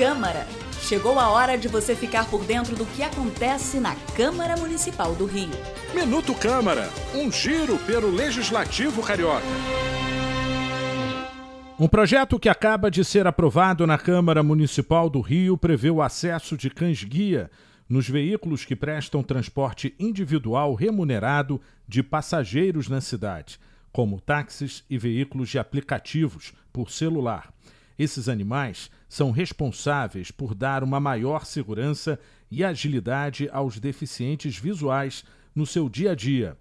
Câmara. Chegou a hora de você ficar por dentro do que acontece na Câmara Municipal do Rio. Minuto Câmara, um giro pelo Legislativo Carioca. Um projeto que acaba de ser aprovado na Câmara Municipal do Rio prevê o acesso de cães-guia nos veículos que prestam transporte individual remunerado de passageiros na cidade, como táxis e veículos de aplicativos por celular. Esses animais são responsáveis por dar uma maior segurança e agilidade aos deficientes visuais no seu dia a dia.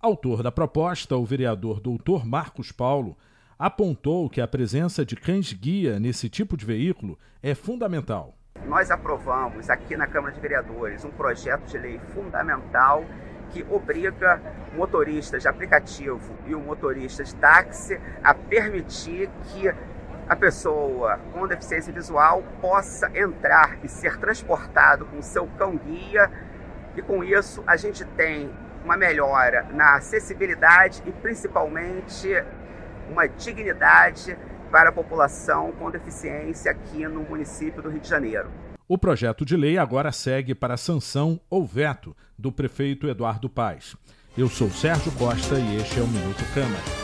Autor da proposta, o vereador Dr. Marcos Paulo, apontou que a presença de cães-guia nesse tipo de veículo é fundamental. Nós aprovamos aqui na Câmara de Vereadores um projeto de lei fundamental que obriga motoristas de aplicativo e o motorista de táxi a permitir que a pessoa com deficiência visual possa entrar e ser transportado com seu cão-guia e com isso a gente tem uma melhora na acessibilidade e principalmente uma dignidade para a população com deficiência aqui no município do Rio de Janeiro. O projeto de lei agora segue para sanção ou veto do prefeito Eduardo Paes. Eu sou Sérgio Costa e este é o Minuto Câmara.